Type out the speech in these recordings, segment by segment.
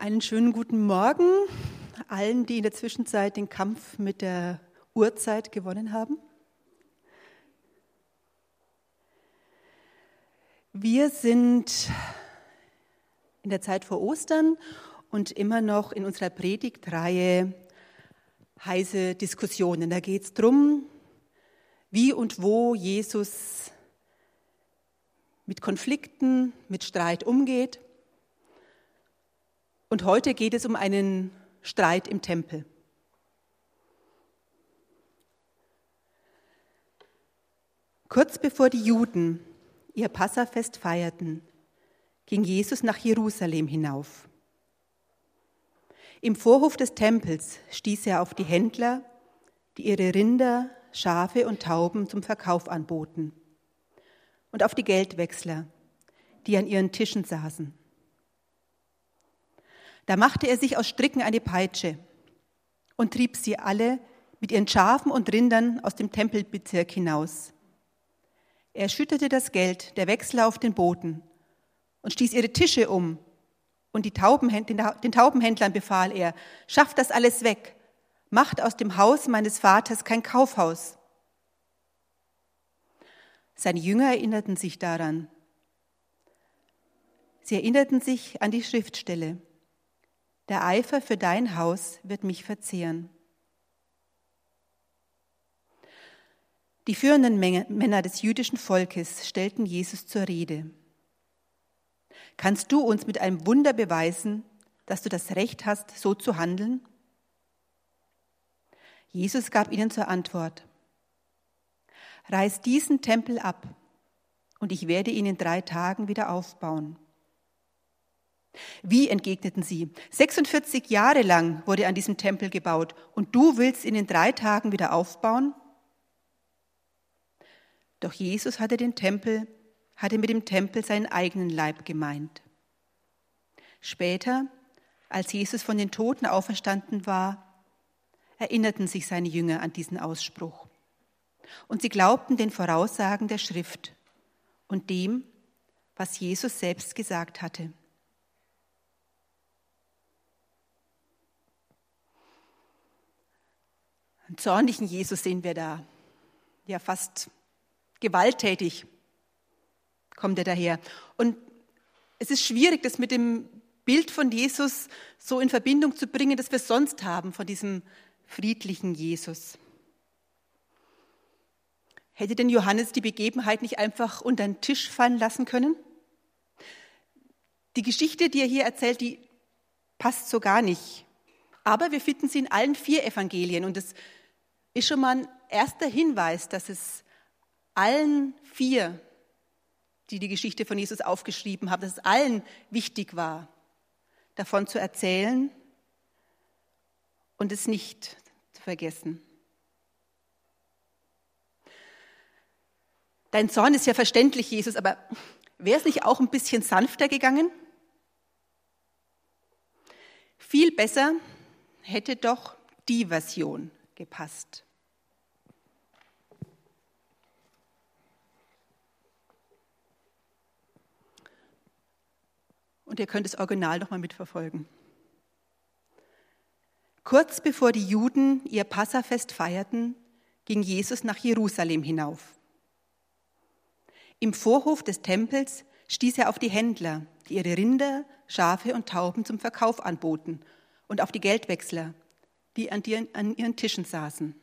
Einen schönen guten Morgen allen, die in der Zwischenzeit den Kampf mit der Uhrzeit gewonnen haben. Wir sind in der Zeit vor Ostern und immer noch in unserer Predigtreihe heiße Diskussionen. Da geht es darum, wie und wo Jesus mit Konflikten, mit Streit umgeht und heute geht es um einen Streit im Tempel. Kurz bevor die Juden ihr Passafest feierten, ging Jesus nach Jerusalem hinauf. Im Vorhof des Tempels stieß er auf die Händler, die ihre Rinder, Schafe und Tauben zum Verkauf anboten, und auf die Geldwechsler, die an ihren Tischen saßen. Da machte er sich aus Stricken eine Peitsche und trieb sie alle mit ihren Schafen und Rindern aus dem Tempelbezirk hinaus. Er schüttete das Geld der Wechsler auf den Boden und stieß ihre Tische um. Und die den Taubenhändlern befahl er, schafft das alles weg, macht aus dem Haus meines Vaters kein Kaufhaus. Seine Jünger erinnerten sich daran. Sie erinnerten sich an die Schriftstelle. Der Eifer für dein Haus wird mich verzehren. Die führenden Männer des jüdischen Volkes stellten Jesus zur Rede. Kannst du uns mit einem Wunder beweisen, dass du das Recht hast, so zu handeln? Jesus gab ihnen zur Antwort, Reiß diesen Tempel ab, und ich werde ihn in drei Tagen wieder aufbauen. Wie entgegneten sie? 46 Jahre lang wurde an diesem Tempel gebaut und du willst ihn in drei Tagen wieder aufbauen? Doch Jesus hatte den Tempel, hatte mit dem Tempel seinen eigenen Leib gemeint. Später, als Jesus von den Toten auferstanden war, erinnerten sich seine Jünger an diesen Ausspruch. Und sie glaubten den Voraussagen der Schrift und dem, was Jesus selbst gesagt hatte. Einen zornigen Jesus sehen wir da. Ja, fast gewalttätig kommt er daher. Und es ist schwierig, das mit dem Bild von Jesus so in Verbindung zu bringen, das wir sonst haben von diesem friedlichen Jesus. Hätte denn Johannes die Begebenheit nicht einfach unter den Tisch fallen lassen können? Die Geschichte, die er hier erzählt, die passt so gar nicht. Aber wir finden sie in allen vier Evangelien und es ist schon mal ein erster Hinweis, dass es allen vier, die die Geschichte von Jesus aufgeschrieben haben, dass es allen wichtig war, davon zu erzählen und es nicht zu vergessen. Dein Zorn ist ja verständlich, Jesus, aber wäre es nicht auch ein bisschen sanfter gegangen? Viel besser hätte doch die Version gepasst. Und ihr könnt das Original noch mal mitverfolgen. Kurz bevor die Juden ihr Passafest feierten, ging Jesus nach Jerusalem hinauf. Im Vorhof des Tempels stieß er auf die Händler, die ihre Rinder, Schafe und Tauben zum Verkauf anboten, und auf die Geldwechsler, die an, ihren Tischen saßen.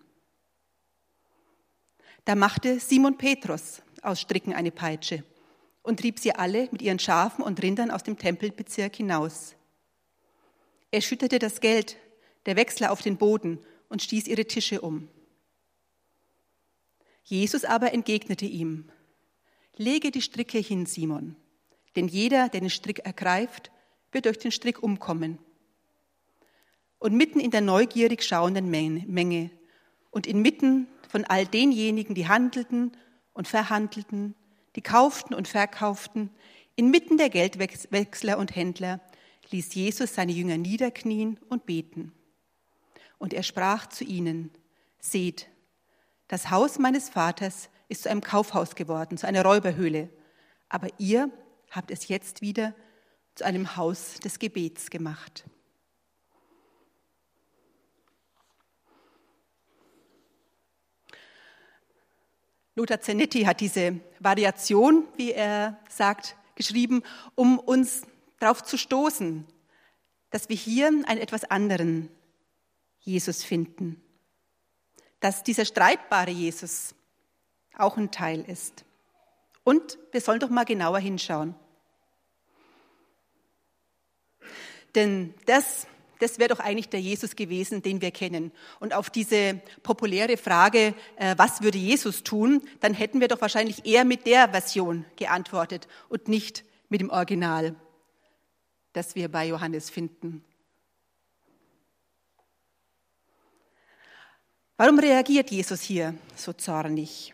Da machte Simon Petrus aus Stricken eine Peitsche und trieb sie alle mit ihren Schafen und Rindern aus dem Tempelbezirk hinaus. Er schüttete das Geld der Wechsler auf den Boden und stieß ihre Tische um. Jesus aber entgegnete ihm, Lege die Stricke hin, Simon, denn jeder, der den Strick ergreift, wird durch den Strick umkommen. Und mitten in der neugierig schauenden Menge und inmitten von all denjenigen, die handelten und verhandelten, die kauften und verkauften, inmitten der Geldwechsler und Händler, ließ Jesus seine Jünger niederknien und beten. Und er sprach zu ihnen, seht, das Haus meines Vaters ist zu einem Kaufhaus geworden, zu einer Räuberhöhle, aber ihr habt es jetzt wieder zu einem Haus des Gebets gemacht. Lothar Zenetti hat diese Variation, wie er sagt, geschrieben, um uns darauf zu stoßen, dass wir hier einen etwas anderen Jesus finden. Dass dieser streitbare Jesus auch ein Teil ist. Und wir sollen doch mal genauer hinschauen. Denn das, das wäre doch eigentlich der Jesus gewesen, den wir kennen. Und auf diese populäre Frage, äh, was würde Jesus tun, dann hätten wir doch wahrscheinlich eher mit der Version geantwortet und nicht mit dem Original, das wir bei Johannes finden. Warum reagiert Jesus hier so zornig?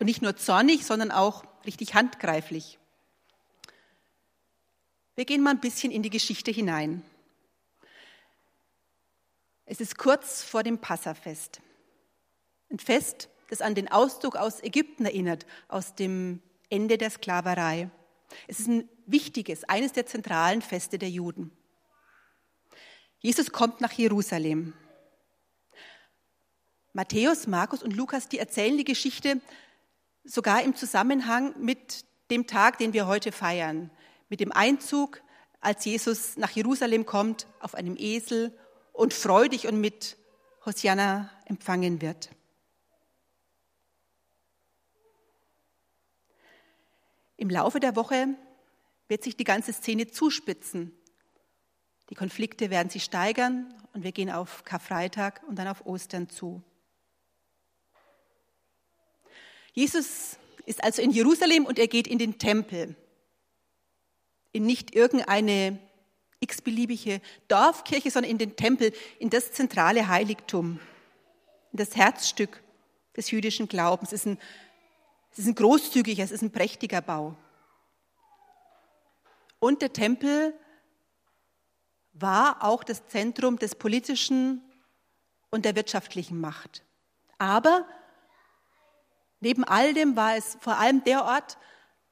Und nicht nur zornig, sondern auch richtig handgreiflich. Wir gehen mal ein bisschen in die Geschichte hinein. Es ist kurz vor dem Passafest. Ein Fest, das an den Auszug aus Ägypten erinnert, aus dem Ende der Sklaverei. Es ist ein wichtiges, eines der zentralen Feste der Juden. Jesus kommt nach Jerusalem. Matthäus, Markus und Lukas, die erzählen die Geschichte sogar im Zusammenhang mit dem Tag, den wir heute feiern, mit dem Einzug, als Jesus nach Jerusalem kommt, auf einem Esel und freudig und mit Hosianna empfangen wird. Im Laufe der Woche wird sich die ganze Szene zuspitzen. Die Konflikte werden sich steigern und wir gehen auf Karfreitag und dann auf Ostern zu. Jesus ist also in Jerusalem und er geht in den Tempel. In nicht irgendeine x-beliebige Dorfkirche, sondern in den Tempel, in das zentrale Heiligtum, in das Herzstück des jüdischen Glaubens. Es ist ein, es ist ein großzügiger, es ist ein prächtiger Bau. Und der Tempel war auch das Zentrum des politischen und der wirtschaftlichen Macht. Aber Neben all dem war es vor allem der Ort,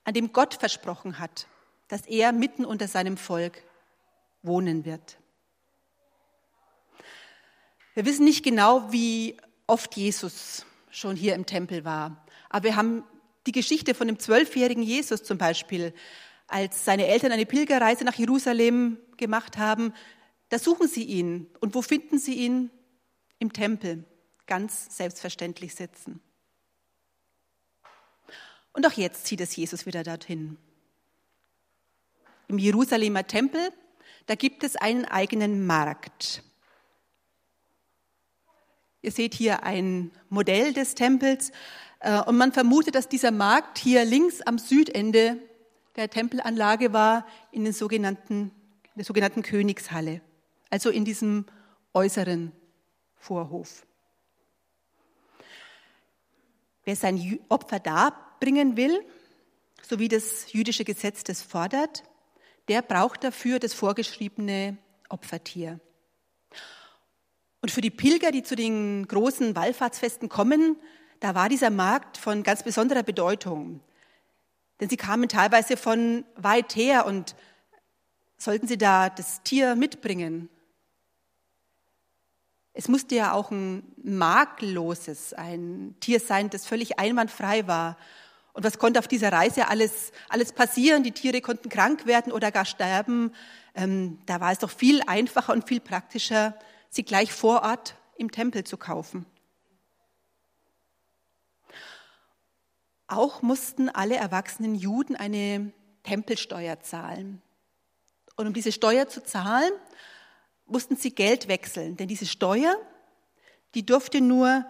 an dem Gott versprochen hat, dass er mitten unter seinem Volk wohnen wird. Wir wissen nicht genau, wie oft Jesus schon hier im Tempel war, aber wir haben die Geschichte von dem zwölfjährigen Jesus zum Beispiel, als seine Eltern eine Pilgerreise nach Jerusalem gemacht haben, da suchen sie ihn. Und wo finden sie ihn? Im Tempel, ganz selbstverständlich sitzen. Und auch jetzt zieht es Jesus wieder dorthin. Im Jerusalemer Tempel, da gibt es einen eigenen Markt. Ihr seht hier ein Modell des Tempels äh, und man vermutet, dass dieser Markt hier links am Südende der Tempelanlage war, in, den sogenannten, in der sogenannten Königshalle, also in diesem äußeren Vorhof. Wer sein Opfer darbringen will, so wie das jüdische Gesetz das fordert, der braucht dafür das vorgeschriebene Opfertier. Und für die Pilger, die zu den großen Wallfahrtsfesten kommen, da war dieser Markt von ganz besonderer Bedeutung. Denn sie kamen teilweise von weit her und sollten sie da das Tier mitbringen. Es musste ja auch ein makelloses, ein Tier sein, das völlig einwandfrei war. Und was konnte auf dieser Reise alles, alles passieren? Die Tiere konnten krank werden oder gar sterben. Ähm, da war es doch viel einfacher und viel praktischer, sie gleich vor Ort im Tempel zu kaufen. Auch mussten alle erwachsenen Juden eine Tempelsteuer zahlen. Und um diese Steuer zu zahlen, mussten sie Geld wechseln, denn diese Steuer, die durfte nur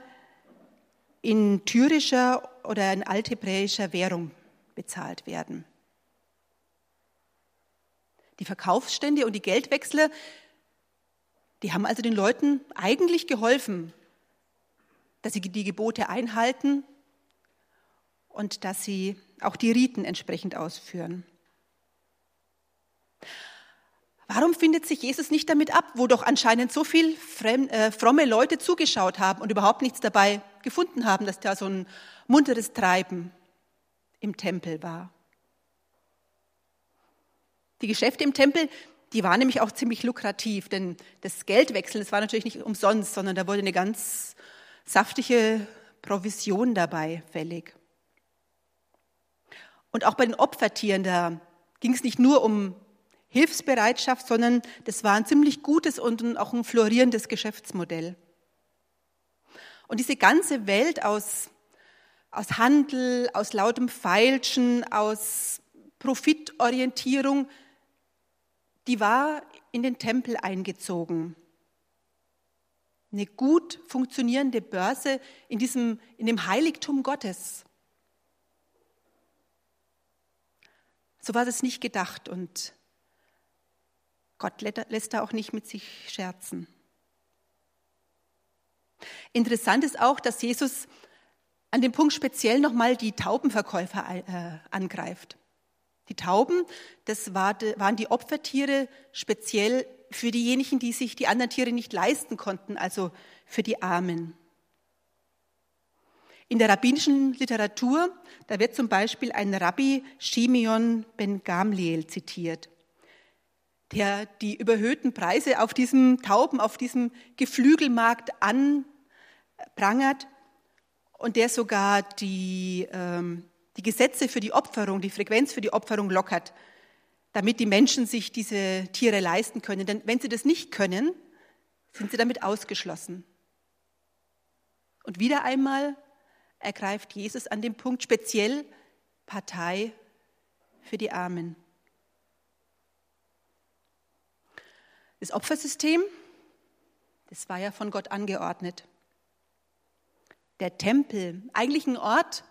in tyrischer oder in althebräischer Währung bezahlt werden. Die Verkaufsstände und die Geldwechsler, die haben also den Leuten eigentlich geholfen, dass sie die Gebote einhalten und dass sie auch die Riten entsprechend ausführen. Warum findet sich Jesus nicht damit ab, wo doch anscheinend so viel äh, fromme Leute zugeschaut haben und überhaupt nichts dabei gefunden haben, dass da so ein munteres Treiben im Tempel war? Die Geschäfte im Tempel, die waren nämlich auch ziemlich lukrativ, denn das Geldwechseln, das war natürlich nicht umsonst, sondern da wurde eine ganz saftige Provision dabei fällig. Und auch bei den Opfertieren, da ging es nicht nur um Hilfsbereitschaft, sondern das war ein ziemlich gutes und auch ein florierendes Geschäftsmodell. Und diese ganze Welt aus, aus Handel, aus lautem Feilschen, aus Profitorientierung, die war in den Tempel eingezogen. Eine gut funktionierende Börse in, diesem, in dem Heiligtum Gottes. So war es nicht gedacht und Gott lässt da auch nicht mit sich scherzen. Interessant ist auch, dass Jesus an dem Punkt speziell nochmal die Taubenverkäufer äh, angreift. Die Tauben, das waren die Opfertiere speziell für diejenigen, die sich die anderen Tiere nicht leisten konnten, also für die Armen. In der rabbinischen Literatur, da wird zum Beispiel ein Rabbi Shimeon ben Gamliel zitiert, der die überhöhten Preise auf diesem Tauben, auf diesem Geflügelmarkt anprangert und der sogar die ähm, die Gesetze für die Opferung, die Frequenz für die Opferung lockert, damit die Menschen sich diese Tiere leisten können. Denn wenn sie das nicht können, sind sie damit ausgeschlossen. Und wieder einmal ergreift Jesus an dem Punkt speziell Partei für die Armen. Das Opfersystem, das war ja von Gott angeordnet. Der Tempel, eigentlich ein Ort,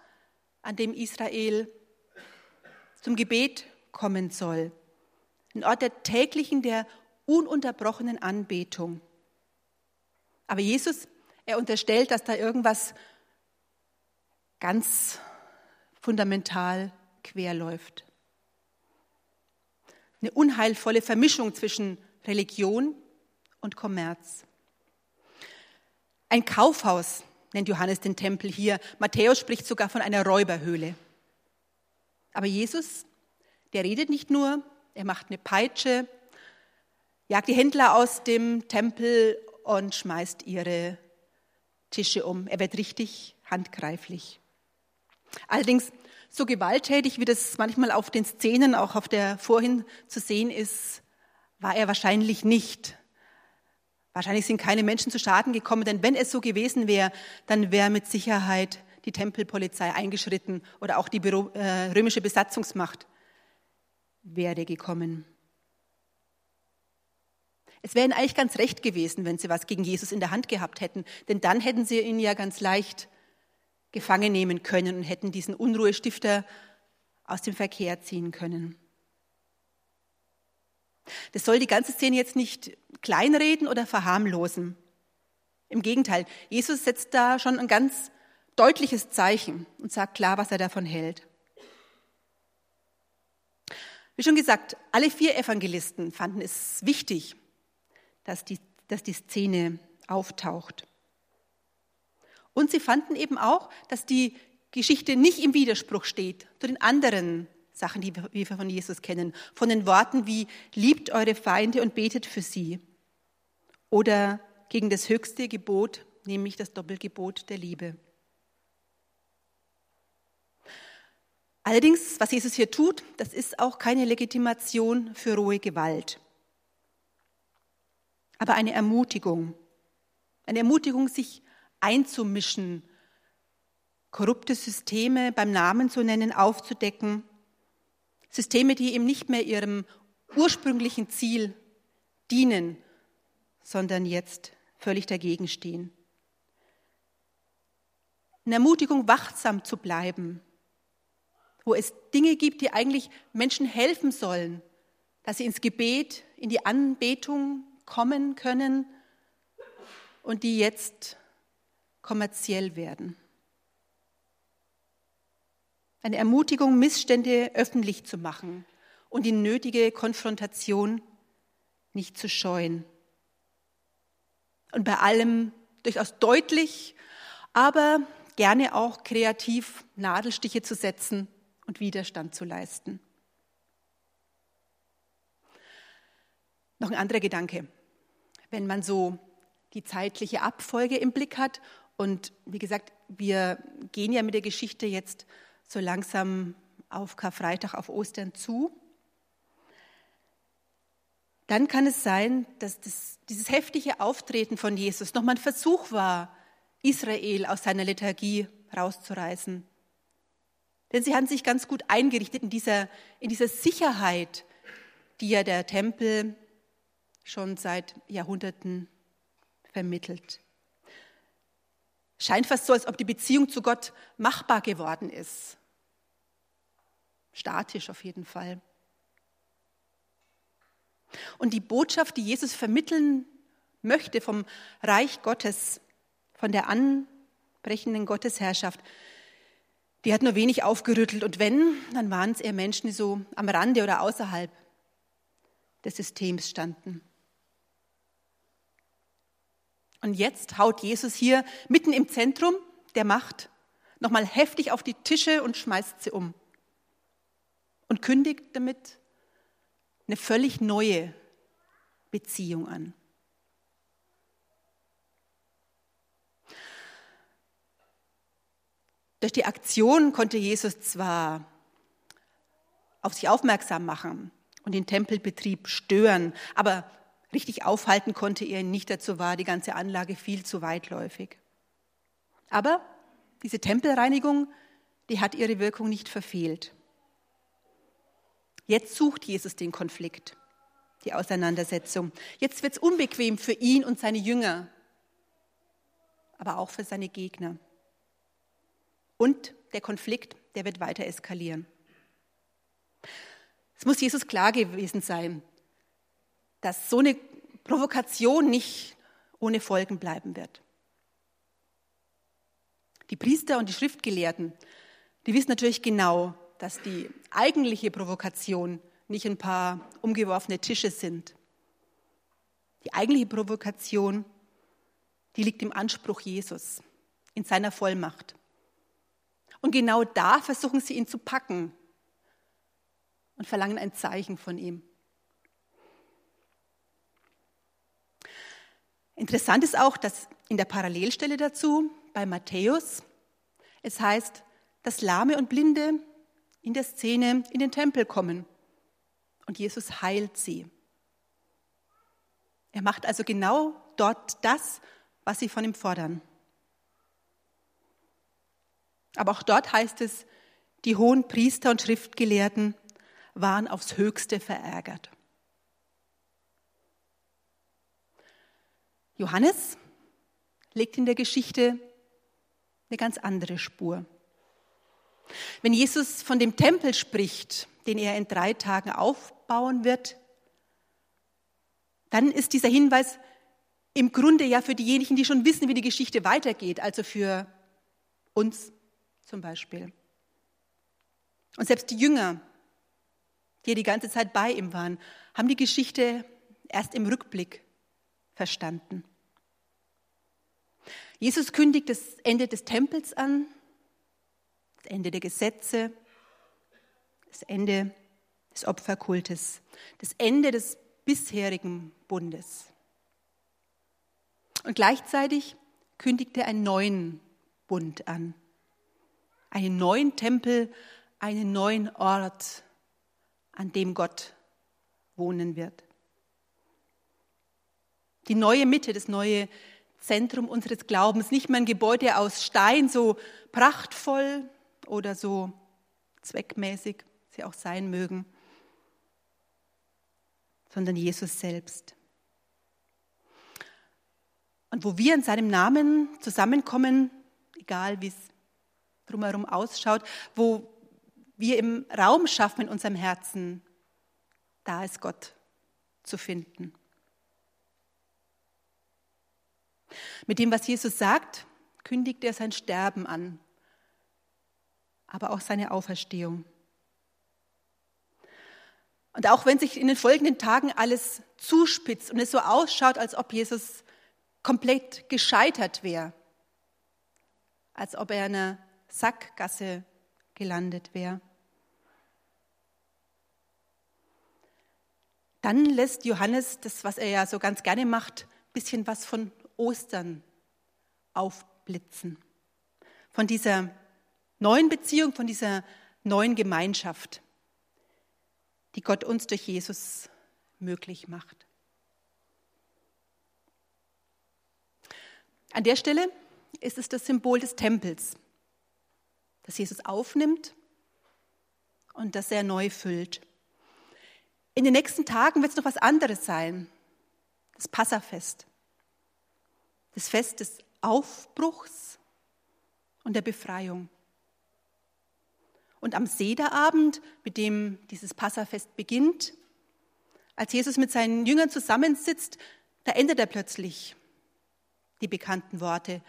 an dem Israel zum Gebet kommen soll. Ein Ort der täglichen, der ununterbrochenen Anbetung. Aber Jesus, er unterstellt, dass da irgendwas ganz fundamental quer läuft. Eine unheilvolle Vermischung zwischen Religion und Kommerz. Ein Kaufhaus nennt Johannes den Tempel hier. Matthäus spricht sogar von einer Räuberhöhle. Aber Jesus, der redet nicht nur, er macht eine Peitsche, jagt die Händler aus dem Tempel und schmeißt ihre Tische um. Er wird richtig handgreiflich. Allerdings so gewalttätig, wie das manchmal auf den Szenen, auch auf der vorhin zu sehen ist, war er wahrscheinlich nicht. Wahrscheinlich sind keine Menschen zu Schaden gekommen, denn wenn es so gewesen wäre, dann wäre mit Sicherheit die Tempelpolizei eingeschritten oder auch die äh, römische Besatzungsmacht wäre gekommen. Es wäre ihnen eigentlich ganz recht gewesen, wenn sie was gegen Jesus in der Hand gehabt hätten, denn dann hätten sie ihn ja ganz leicht gefangen nehmen können und hätten diesen Unruhestifter aus dem Verkehr ziehen können. Das soll die ganze Szene jetzt nicht kleinreden oder verharmlosen. Im Gegenteil, Jesus setzt da schon ein ganz deutliches Zeichen und sagt klar, was er davon hält. Wie schon gesagt, alle vier Evangelisten fanden es wichtig, dass die, dass die Szene auftaucht. Und sie fanden eben auch, dass die Geschichte nicht im Widerspruch steht zu den anderen Sachen, die wir von Jesus kennen, von den Worten wie liebt eure Feinde und betet für sie. Oder gegen das höchste Gebot, nämlich das Doppelgebot der Liebe. Allerdings, was Jesus hier tut, das ist auch keine Legitimation für rohe Gewalt, aber eine Ermutigung, eine Ermutigung, sich einzumischen, korrupte Systeme beim Namen zu nennen, aufzudecken Systeme, die eben nicht mehr ihrem ursprünglichen Ziel dienen, sondern jetzt völlig dagegen stehen. Eine Ermutigung, wachsam zu bleiben, wo es Dinge gibt, die eigentlich Menschen helfen sollen, dass sie ins Gebet, in die Anbetung kommen können und die jetzt kommerziell werden. Eine Ermutigung, Missstände öffentlich zu machen und die nötige Konfrontation nicht zu scheuen. Und bei allem durchaus deutlich, aber gerne auch kreativ Nadelstiche zu setzen und Widerstand zu leisten. Noch ein anderer Gedanke. Wenn man so die zeitliche Abfolge im Blick hat und wie gesagt, wir gehen ja mit der Geschichte jetzt so langsam auf Karfreitag, auf Ostern zu, dann kann es sein, dass das, dieses heftige Auftreten von Jesus nochmal ein Versuch war, Israel aus seiner Lethargie rauszureißen. Denn sie haben sich ganz gut eingerichtet in dieser, in dieser Sicherheit, die ja der Tempel schon seit Jahrhunderten vermittelt. Scheint fast so, als ob die Beziehung zu Gott machbar geworden ist. Statisch auf jeden Fall. Und die Botschaft, die Jesus vermitteln möchte vom Reich Gottes, von der anbrechenden Gottesherrschaft, die hat nur wenig aufgerüttelt. Und wenn, dann waren es eher Menschen, die so am Rande oder außerhalb des Systems standen. Und jetzt haut Jesus hier mitten im Zentrum der Macht nochmal heftig auf die Tische und schmeißt sie um. Und kündigt damit eine völlig neue Beziehung an. Durch die Aktion konnte Jesus zwar auf sich aufmerksam machen und den Tempelbetrieb stören, aber richtig aufhalten konnte er ihn nicht. Dazu war die ganze Anlage viel zu weitläufig. Aber diese Tempelreinigung, die hat ihre Wirkung nicht verfehlt. Jetzt sucht Jesus den Konflikt, die Auseinandersetzung. Jetzt wird es unbequem für ihn und seine Jünger, aber auch für seine Gegner. Und der Konflikt, der wird weiter eskalieren. Es muss Jesus klar gewesen sein, dass so eine Provokation nicht ohne Folgen bleiben wird. Die Priester und die Schriftgelehrten, die wissen natürlich genau, dass die eigentliche Provokation nicht ein paar umgeworfene Tische sind. Die eigentliche Provokation, die liegt im Anspruch Jesus, in seiner Vollmacht. Und genau da versuchen sie ihn zu packen und verlangen ein Zeichen von ihm. Interessant ist auch, dass in der Parallelstelle dazu bei Matthäus es heißt, dass Lahme und Blinde in der Szene in den Tempel kommen und Jesus heilt sie. Er macht also genau dort das, was sie von ihm fordern. Aber auch dort heißt es, die hohen Priester und Schriftgelehrten waren aufs höchste verärgert. Johannes legt in der Geschichte eine ganz andere Spur. Wenn Jesus von dem Tempel spricht, den er in drei Tagen aufbauen wird, dann ist dieser Hinweis im Grunde ja für diejenigen, die schon wissen, wie die Geschichte weitergeht, also für uns zum Beispiel. Und selbst die Jünger, die die ganze Zeit bei ihm waren, haben die Geschichte erst im Rückblick verstanden. Jesus kündigt das Ende des Tempels an, das Ende der Gesetze, das Ende des Opferkultes, das Ende des bisherigen Bundes. Und gleichzeitig kündigt er einen neuen Bund an, einen neuen Tempel, einen neuen Ort, an dem Gott wohnen wird. Die neue Mitte, das neue Zentrum unseres Glaubens, nicht mehr ein Gebäude aus Stein, so prachtvoll oder so zweckmäßig sie auch sein mögen, sondern Jesus selbst. Und wo wir in seinem Namen zusammenkommen, egal wie es drumherum ausschaut, wo wir im Raum schaffen in unserem Herzen, da ist Gott zu finden. Mit dem, was Jesus sagt, kündigt er sein Sterben an, aber auch seine Auferstehung. Und auch wenn sich in den folgenden Tagen alles zuspitzt und es so ausschaut, als ob Jesus komplett gescheitert wäre, als ob er in einer Sackgasse gelandet wäre, dann lässt Johannes das, was er ja so ganz gerne macht, ein bisschen was von Ostern aufblitzen. Von dieser neuen Beziehung, von dieser neuen Gemeinschaft, die Gott uns durch Jesus möglich macht. An der Stelle ist es das Symbol des Tempels, das Jesus aufnimmt und das er neu füllt. In den nächsten Tagen wird es noch was anderes sein, das Passafest, das Fest des Aufbruchs und der Befreiung. Und am Sederabend, mit dem dieses Passafest beginnt, als Jesus mit seinen Jüngern zusammensitzt, da ändert er plötzlich die bekannten Worte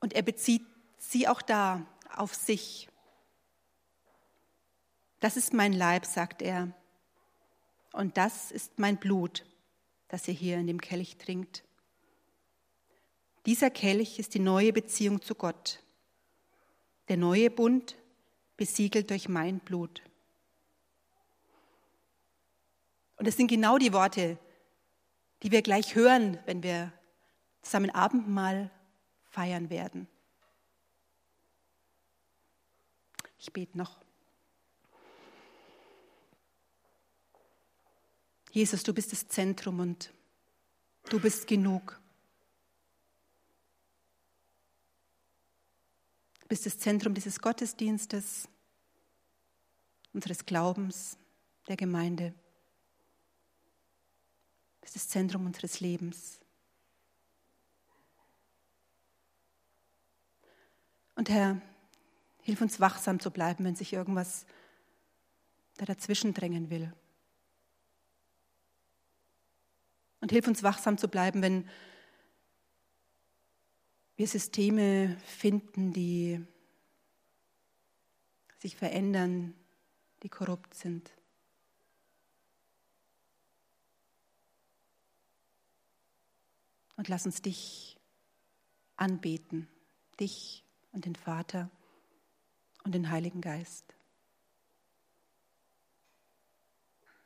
und er bezieht sie auch da auf sich. Das ist mein Leib, sagt er, und das ist mein Blut, das ihr hier in dem Kelch trinkt. Dieser Kelch ist die neue Beziehung zu Gott, der neue Bund, besiegelt durch mein Blut. Und es sind genau die Worte, die wir gleich hören, wenn wir zusammen Abendmahl feiern werden. Ich bete noch. Jesus, du bist das Zentrum und du bist genug. Bist das Zentrum dieses Gottesdienstes, unseres Glaubens, der Gemeinde ist das Zentrum unseres Lebens. Und Herr, hilf uns wachsam zu bleiben, wenn sich irgendwas da dazwischen drängen will. Und hilf uns wachsam zu bleiben, wenn wir Systeme finden, die sich verändern, die korrupt sind. und lass uns dich anbeten, dich und den Vater und den Heiligen Geist.